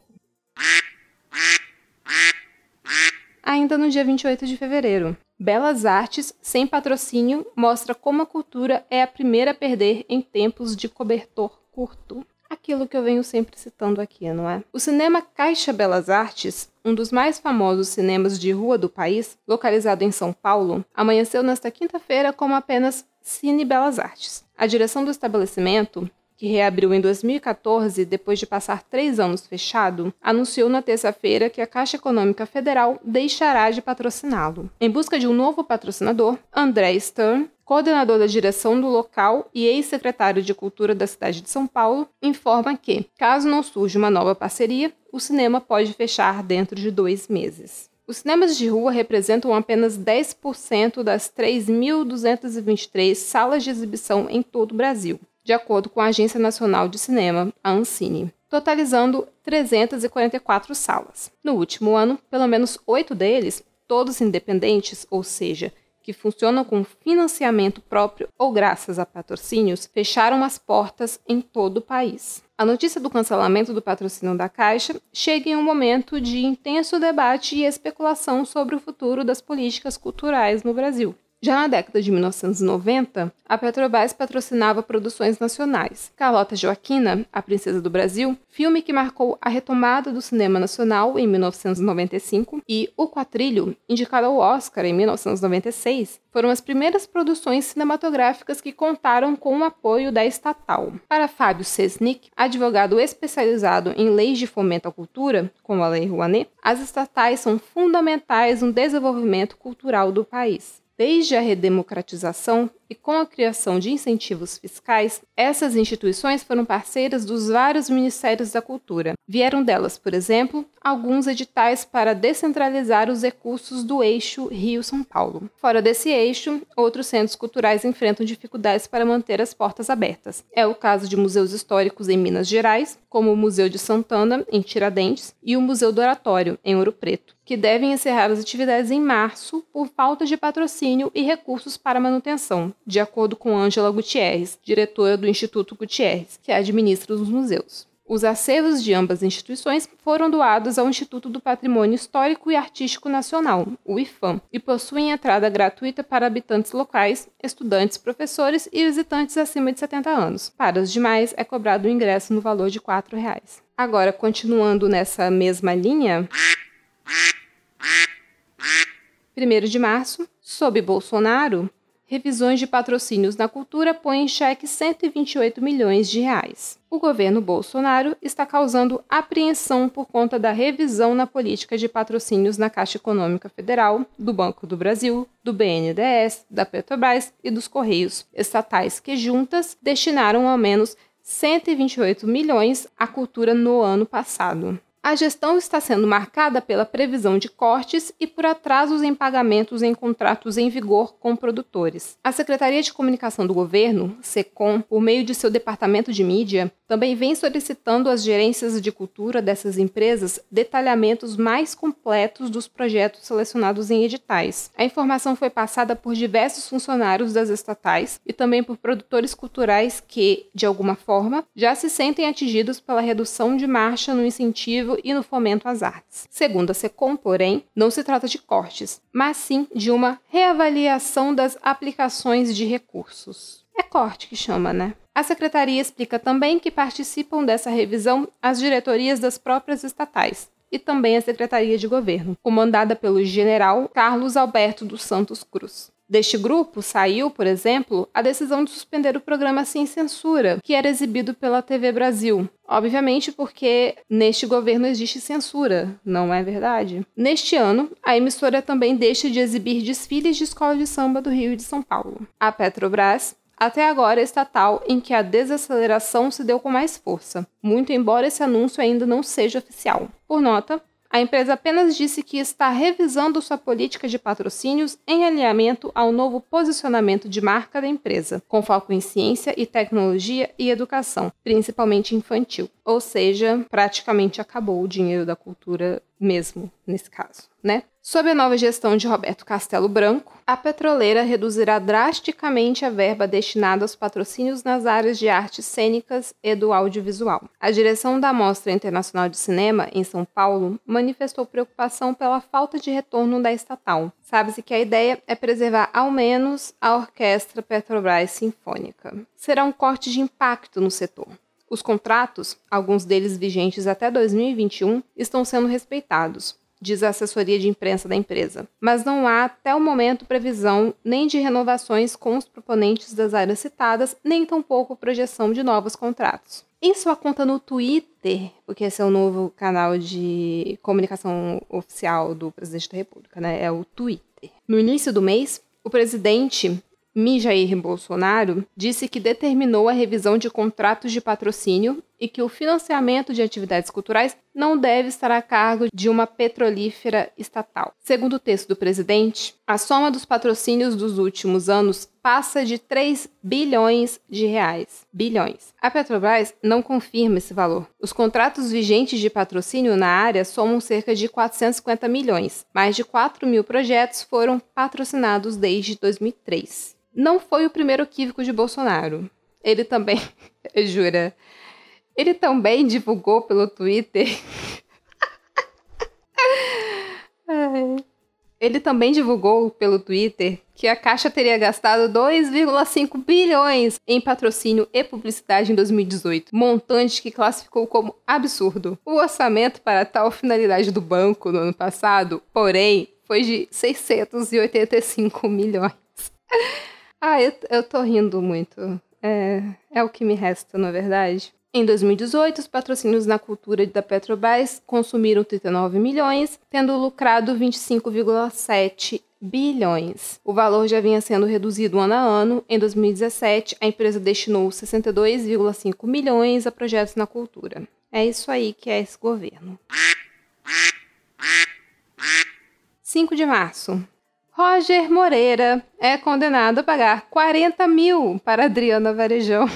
Ainda no dia 28 de fevereiro, Belas Artes, sem patrocínio, mostra como a cultura é a primeira a perder em tempos de cobertor curto. Aquilo que eu venho sempre citando aqui, não é? O cinema Caixa Belas Artes, um dos mais famosos cinemas de rua do país, localizado em São Paulo, amanheceu nesta quinta-feira como apenas Cine Belas Artes. A direção do estabelecimento, que reabriu em 2014 depois de passar três anos fechado, anunciou na terça-feira que a Caixa Econômica Federal deixará de patrociná-lo. Em busca de um novo patrocinador, André Stern, coordenador da direção do local e ex-secretário de Cultura da cidade de São Paulo, informa que, caso não surja uma nova parceria, o cinema pode fechar dentro de dois meses. Os cinemas de rua representam apenas 10% das 3.223 salas de exibição em todo o Brasil, de acordo com a Agência Nacional de Cinema, a Ancine, totalizando 344 salas. No último ano, pelo menos oito deles, todos independentes, ou seja, que funcionam com financiamento próprio ou graças a patrocínios, fecharam as portas em todo o país. A notícia do cancelamento do patrocínio da Caixa chega em um momento de intenso debate e especulação sobre o futuro das políticas culturais no Brasil. Já na década de 1990, a Petrobras patrocinava produções nacionais. Carlota Joaquina, A Princesa do Brasil, filme que marcou a retomada do cinema nacional em 1995, e O Quatrilho, indicado ao Oscar em 1996, foram as primeiras produções cinematográficas que contaram com o apoio da estatal. Para Fábio Sesnick, advogado especializado em leis de fomento à cultura, como a Lei Rouanet, as estatais são fundamentais no desenvolvimento cultural do país. Desde a redemocratização e com a criação de incentivos fiscais, essas instituições foram parceiras dos vários ministérios da cultura. Vieram delas, por exemplo, alguns editais para descentralizar os recursos do eixo Rio-São Paulo. Fora desse eixo, outros centros culturais enfrentam dificuldades para manter as portas abertas. É o caso de museus históricos em Minas Gerais, como o Museu de Santana, em Tiradentes, e o Museu do Oratório, em Ouro Preto que devem encerrar as atividades em março por falta de patrocínio e recursos para manutenção, de acordo com Ângela Gutierrez, diretora do Instituto Gutierrez, que administra os museus. Os acervos de ambas instituições foram doados ao Instituto do Patrimônio Histórico e Artístico Nacional, o IFAM, e possuem entrada gratuita para habitantes locais, estudantes, professores e visitantes acima de 70 anos. Para os demais, é cobrado o ingresso no valor de 4 reais. Agora, continuando nessa mesma linha, 1 de março, sob Bolsonaro, revisões de patrocínios na cultura põem em xeque 128 milhões de reais. O governo Bolsonaro está causando apreensão por conta da revisão na política de patrocínios na Caixa Econômica Federal, do Banco do Brasil, do BNDES, da Petrobras e dos Correios estatais que juntas destinaram ao menos 128 milhões à cultura no ano passado. A gestão está sendo marcada pela previsão de cortes e por atrasos em pagamentos em contratos em vigor com produtores. A Secretaria de Comunicação do Governo, SECOM, por meio de seu departamento de mídia, também vem solicitando às gerências de cultura dessas empresas detalhamentos mais completos dos projetos selecionados em editais. A informação foi passada por diversos funcionários das estatais e também por produtores culturais que, de alguma forma, já se sentem atingidos pela redução de marcha no incentivo e no fomento às artes. Segundo a SECOM, porém, não se trata de cortes, mas sim de uma reavaliação das aplicações de recursos. É corte que chama, né? A secretaria explica também que participam dessa revisão as diretorias das próprias estatais, e também a Secretaria de Governo, comandada pelo general Carlos Alberto dos Santos Cruz. Deste grupo saiu, por exemplo, a decisão de suspender o programa Sem Censura, que era exibido pela TV Brasil. Obviamente porque neste governo existe censura, não é verdade? Neste ano, a emissora também deixa de exibir desfiles de escola de samba do Rio e de São Paulo. A Petrobras até agora estatal em que a desaceleração se deu com mais força, muito embora esse anúncio ainda não seja oficial. Por nota, a empresa apenas disse que está revisando sua política de patrocínios em alinhamento ao novo posicionamento de marca da empresa, com foco em ciência e tecnologia e educação, principalmente infantil. Ou seja, praticamente acabou o dinheiro da cultura mesmo, nesse caso, né? Sob a nova gestão de Roberto Castelo Branco, a petroleira reduzirá drasticamente a verba destinada aos patrocínios nas áreas de artes cênicas e do audiovisual. A direção da Mostra Internacional de Cinema, em São Paulo, manifestou preocupação pela falta de retorno da estatal. Sabe-se que a ideia é preservar ao menos a Orquestra Petrobras Sinfônica. Será um corte de impacto no setor. Os contratos, alguns deles vigentes até 2021, estão sendo respeitados, diz a assessoria de imprensa da empresa. Mas não há, até o momento, previsão nem de renovações com os proponentes das áreas citadas, nem tampouco projeção de novos contratos. Em sua conta no Twitter, porque esse é o novo canal de comunicação oficial do presidente da República, né? É o Twitter. No início do mês, o presidente Mijair Bolsonaro disse que determinou a revisão de contratos de patrocínio e que o financiamento de atividades culturais não deve estar a cargo de uma petrolífera estatal. Segundo o texto do presidente, a soma dos patrocínios dos últimos anos passa de 3 bilhões de reais. Bilhões. A Petrobras não confirma esse valor. Os contratos vigentes de patrocínio na área somam cerca de 450 milhões. Mais de 4 mil projetos foram patrocinados desde 2003 não foi o primeiro equívoco de Bolsonaro. Ele também, jura, ele também divulgou pelo Twitter. Ele também divulgou pelo Twitter que a Caixa teria gastado 2,5 bilhões em patrocínio e publicidade em 2018, montante que classificou como absurdo. O orçamento para tal finalidade do banco no ano passado, porém, foi de 685 milhões. ah, eu, eu tô rindo muito. É, é o que me resta, na verdade. Em 2018, os patrocínios na cultura da Petrobras consumiram 39 milhões, tendo lucrado 25,7 bilhões. O valor já vinha sendo reduzido ano a ano. Em 2017, a empresa destinou 62,5 milhões a projetos na cultura. É isso aí que é esse governo. 5 de março. Roger Moreira é condenado a pagar 40 mil para Adriana Varejão.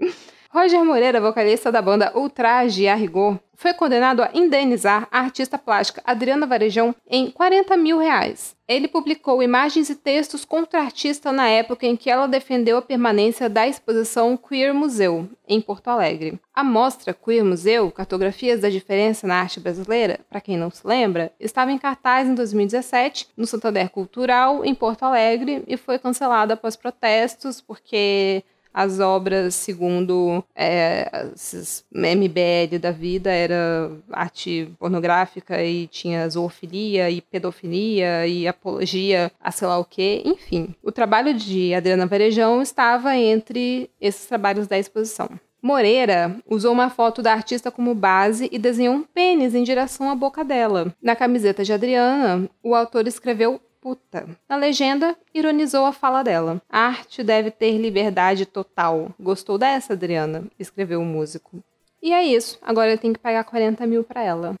Roger Moreira, vocalista da banda Ultraje a Rigor, foi condenado a indenizar a artista plástica Adriana Varejão em 40 mil reais. Ele publicou imagens e textos contra a artista na época em que ela defendeu a permanência da exposição Queer Museu, em Porto Alegre. A mostra Queer Museu, Cartografias da Diferença na Arte Brasileira, para quem não se lembra, estava em cartaz em 2017 no Santander Cultural, em Porto Alegre, e foi cancelada após protestos porque as obras, segundo é, esses MBL da vida, era arte pornográfica e tinha zoofilia e pedofilia e apologia a sei lá o quê, enfim. O trabalho de Adriana Varejão estava entre esses trabalhos da exposição. Moreira usou uma foto da artista como base e desenhou um pênis em direção à boca dela. Na camiseta de Adriana, o autor escreveu puta. Na legenda, ironizou a fala dela. A arte deve ter liberdade total. Gostou dessa, Adriana? Escreveu o músico. E é isso. Agora ele tem que pagar 40 mil pra ela.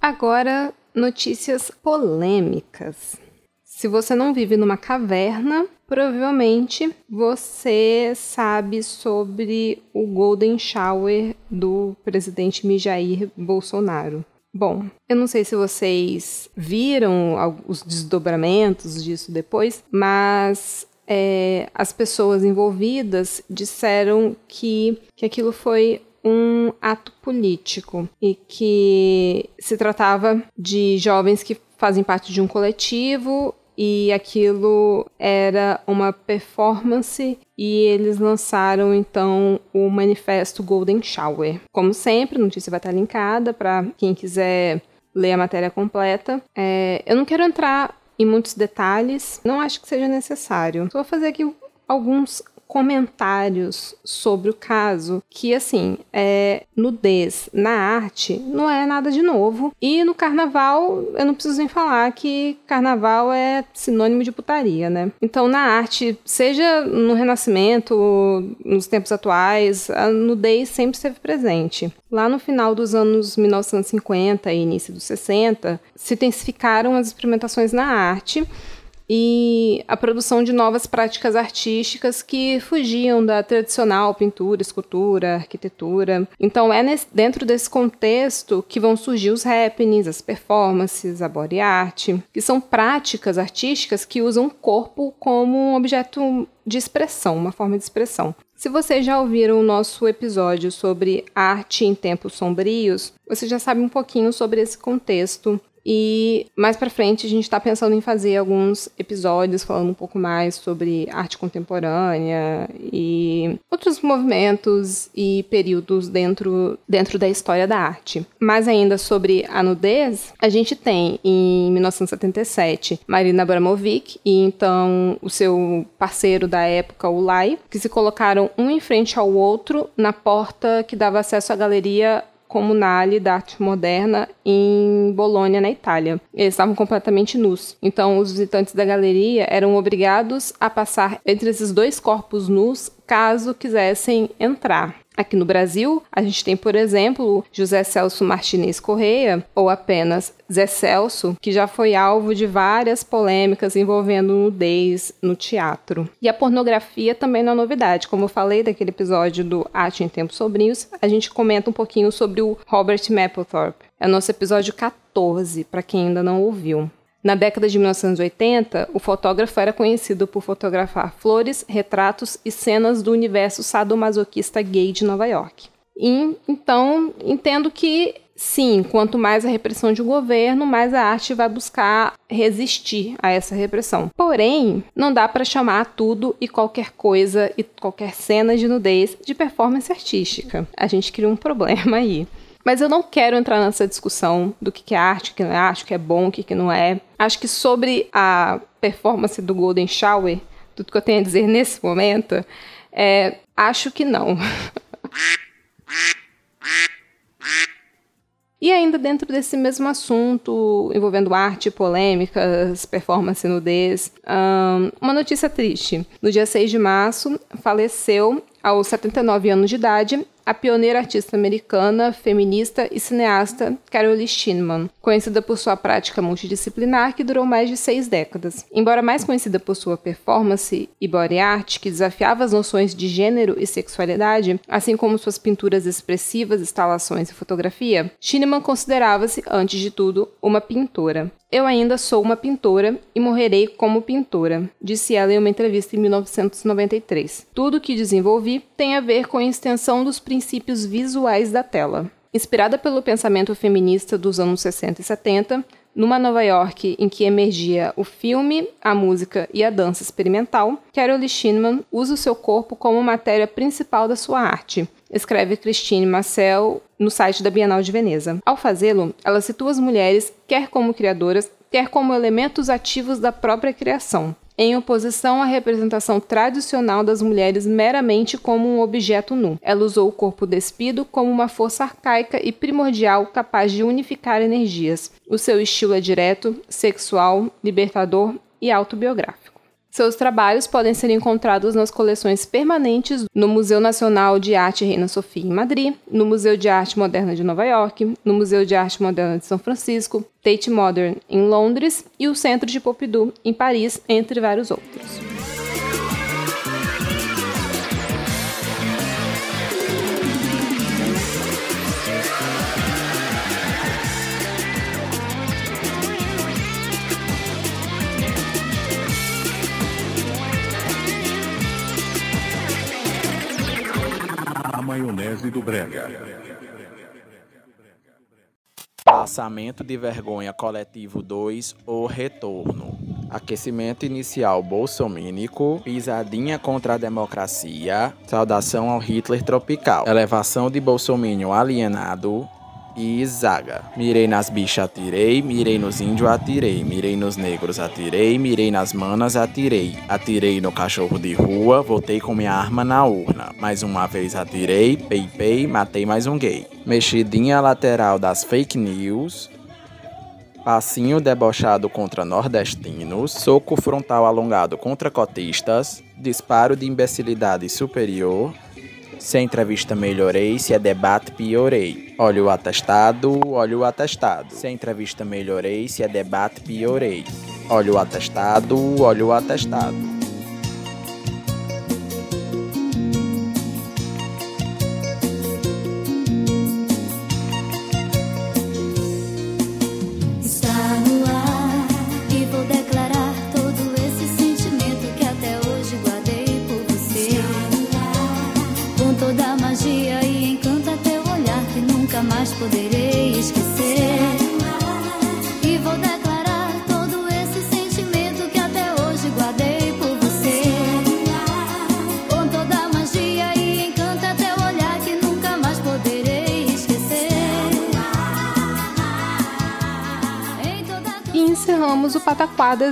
Agora, notícias polêmicas. Se você não vive numa caverna, provavelmente você sabe sobre o Golden Shower do presidente Mijair Bolsonaro. Bom, eu não sei se vocês viram os desdobramentos disso depois, mas é, as pessoas envolvidas disseram que, que aquilo foi um ato político e que se tratava de jovens que fazem parte de um coletivo e aquilo era uma performance e eles lançaram então o manifesto Golden Shower. Como sempre, a notícia vai estar linkada para quem quiser ler a matéria completa. É, eu não quero entrar em muitos detalhes, não acho que seja necessário. Só vou fazer aqui alguns comentários sobre o caso que, assim, é, nudez na arte não é nada de novo. E no carnaval, eu não preciso nem falar que carnaval é sinônimo de putaria, né? Então, na arte, seja no Renascimento, nos tempos atuais, a nudez sempre esteve presente. Lá no final dos anos 1950 e início dos 60, se intensificaram as experimentações na arte e a produção de novas práticas artísticas que fugiam da tradicional pintura, escultura, arquitetura. Então é nesse, dentro desse contexto que vão surgir os happenings, as performances, a body art, que são práticas artísticas que usam o corpo como um objeto de expressão, uma forma de expressão. Se vocês já ouviram o nosso episódio sobre arte em tempos sombrios, você já sabe um pouquinho sobre esse contexto e mais para frente a gente está pensando em fazer alguns episódios falando um pouco mais sobre arte contemporânea e outros movimentos e períodos dentro, dentro da história da arte. Mais ainda sobre a nudez, a gente tem em 1977 Marina Abramovic e então o seu parceiro da época, o Lai, que se colocaram um em frente ao outro na porta que dava acesso à galeria Comunale da Arte Moderna em Bolônia, na Itália. Eles estavam completamente nus. Então, os visitantes da galeria eram obrigados a passar entre esses dois corpos nus caso quisessem entrar. Aqui no Brasil, a gente tem, por exemplo, José Celso Martinez Correia, ou apenas Zé Celso, que já foi alvo de várias polêmicas envolvendo nudez no teatro. E a pornografia também não é novidade. Como eu falei daquele episódio do Arte em Tempos Sobrinhos, a gente comenta um pouquinho sobre o Robert Mapplethorpe. É o nosso episódio 14, para quem ainda não ouviu. Na década de 1980, o fotógrafo era conhecido por fotografar flores, retratos e cenas do universo sadomasoquista gay de Nova York. E, então, entendo que sim, quanto mais a repressão de um governo, mais a arte vai buscar resistir a essa repressão. Porém, não dá para chamar tudo e qualquer coisa e qualquer cena de nudez de performance artística. A gente cria um problema aí. Mas eu não quero entrar nessa discussão do que é arte, o que não é arte, o que é bom, o que não é. Acho que sobre a performance do Golden Shower, tudo que eu tenho a dizer nesse momento, é, acho que não. E ainda dentro desse mesmo assunto, envolvendo arte, polêmicas, performance nudez, um, uma notícia triste. No dia 6 de março, faleceu, aos 79 anos de idade, a pioneira artista americana, feminista e cineasta Carole Shinman, conhecida por sua prática multidisciplinar que durou mais de seis décadas. Embora mais conhecida por sua performance e body art, que desafiava as noções de gênero e sexualidade, assim como suas pinturas expressivas, instalações e fotografia, Shinman considerava-se, antes de tudo, uma pintora. Eu ainda sou uma pintora e morrerei como pintora, disse ela em uma entrevista em 1993. Tudo que desenvolvi tem a ver com a extensão dos princípios visuais da tela. Inspirada pelo pensamento feminista dos anos 60 e 70, numa Nova York em que emergia o filme, a música e a dança experimental, Carole Shinman usa o seu corpo como matéria principal da sua arte, escreve Christine Marcel no site da Bienal de Veneza. Ao fazê-lo, ela situa as mulheres quer como criadoras, quer como elementos ativos da própria criação, em oposição à representação tradicional das mulheres meramente como um objeto nu. Ela usou o corpo despido como uma força arcaica e primordial capaz de unificar energias. O seu estilo é direto, sexual, libertador e autobiográfico. Seus trabalhos podem ser encontrados nas coleções permanentes no Museu Nacional de Arte Reina Sofia em Madrid, no Museu de Arte Moderna de Nova York, no Museu de Arte Moderna de São Francisco, Tate Modern em Londres e o Centro de Pompidou em Paris, entre vários outros.
Do Brega.
Passamento de vergonha coletivo 2, o retorno. Aquecimento inicial bolsomínico, pisadinha contra a democracia, saudação ao Hitler tropical, elevação de bolsomínio alienado, e zaga. Mirei nas bichas, atirei, mirei nos índios, atirei, mirei nos negros, atirei, mirei nas manas, atirei. Atirei no cachorro de rua, voltei com minha arma na urna. Mais uma vez atirei, peipei, matei mais um gay. Mexidinha lateral das fake news, passinho debochado contra nordestinos, soco frontal alongado contra cotistas, disparo de imbecilidade superior, se a entrevista melhorei, se é debate piorei. Olha o atestado, olha o atestado. Se a entrevista melhorei, se é debate piorei. Olha o atestado, olha o atestado.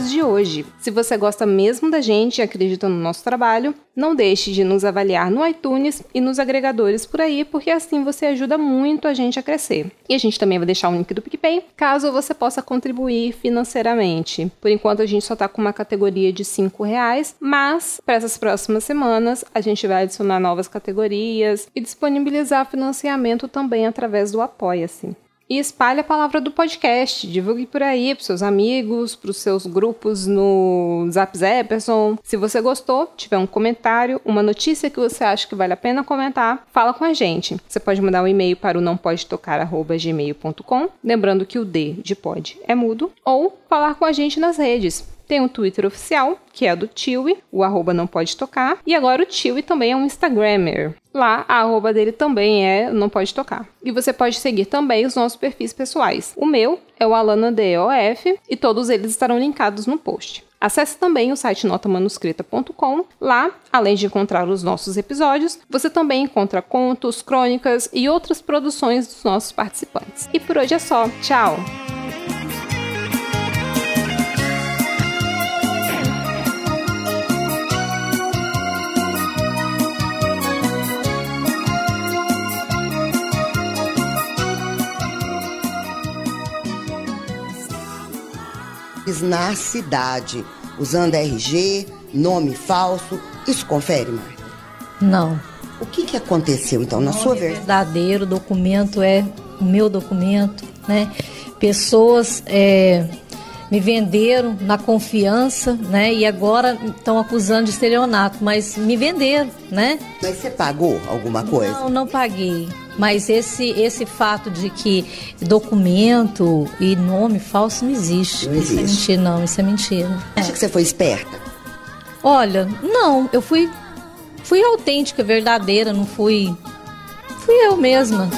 De hoje. Se você gosta mesmo da gente e acredita no nosso trabalho, não deixe de nos avaliar no iTunes e nos agregadores por aí, porque assim você ajuda muito a gente a crescer. E a gente também vai deixar o link do PicPay, caso você possa contribuir financeiramente. Por enquanto a gente só está com uma categoria de R$ reais, mas para essas próximas semanas a gente vai adicionar novas categorias e disponibilizar financiamento também através do Apoia-se e espalhe a palavra do podcast. Divulgue por aí para seus amigos, para os seus grupos no Zap Zapperson. Se você gostou, tiver um comentário, uma notícia que você acha que vale a pena comentar, fala com a gente. Você pode mandar um e-mail para o não pode tocar@gmail.com, lembrando que o D de pod é mudo, ou falar com a gente nas redes. Tem o Twitter oficial, que é do Tiwi, o arroba não pode tocar. E agora o Tiwi também é um Instagrammer. Lá, a arroba dele também é não pode tocar. E você pode seguir também os nossos perfis pessoais. O meu é o Alana DOF e todos eles estarão linkados no post. Acesse também o site notamanuscrita.com. Lá, além de encontrar os nossos episódios, você também encontra contos, crônicas e outras produções dos nossos participantes. E por hoje é só. Tchau!
Na cidade, usando RG, nome falso. Isso confere, Marta?
Não.
O que, que aconteceu, então, na sua versão?
verdadeiro, documento é o meu documento, né? Pessoas é, me venderam na confiança, né? E agora estão acusando de estelionato, mas me venderam, né?
Mas você pagou alguma coisa?
Não, não paguei. Mas esse, esse fato de que documento e nome falso não existe.
Não
Isso é
existe.
mentira, não, isso é mentira.
Acha que você foi esperta?
Olha, não, eu fui fui autêntica, verdadeira, não fui fui eu mesma.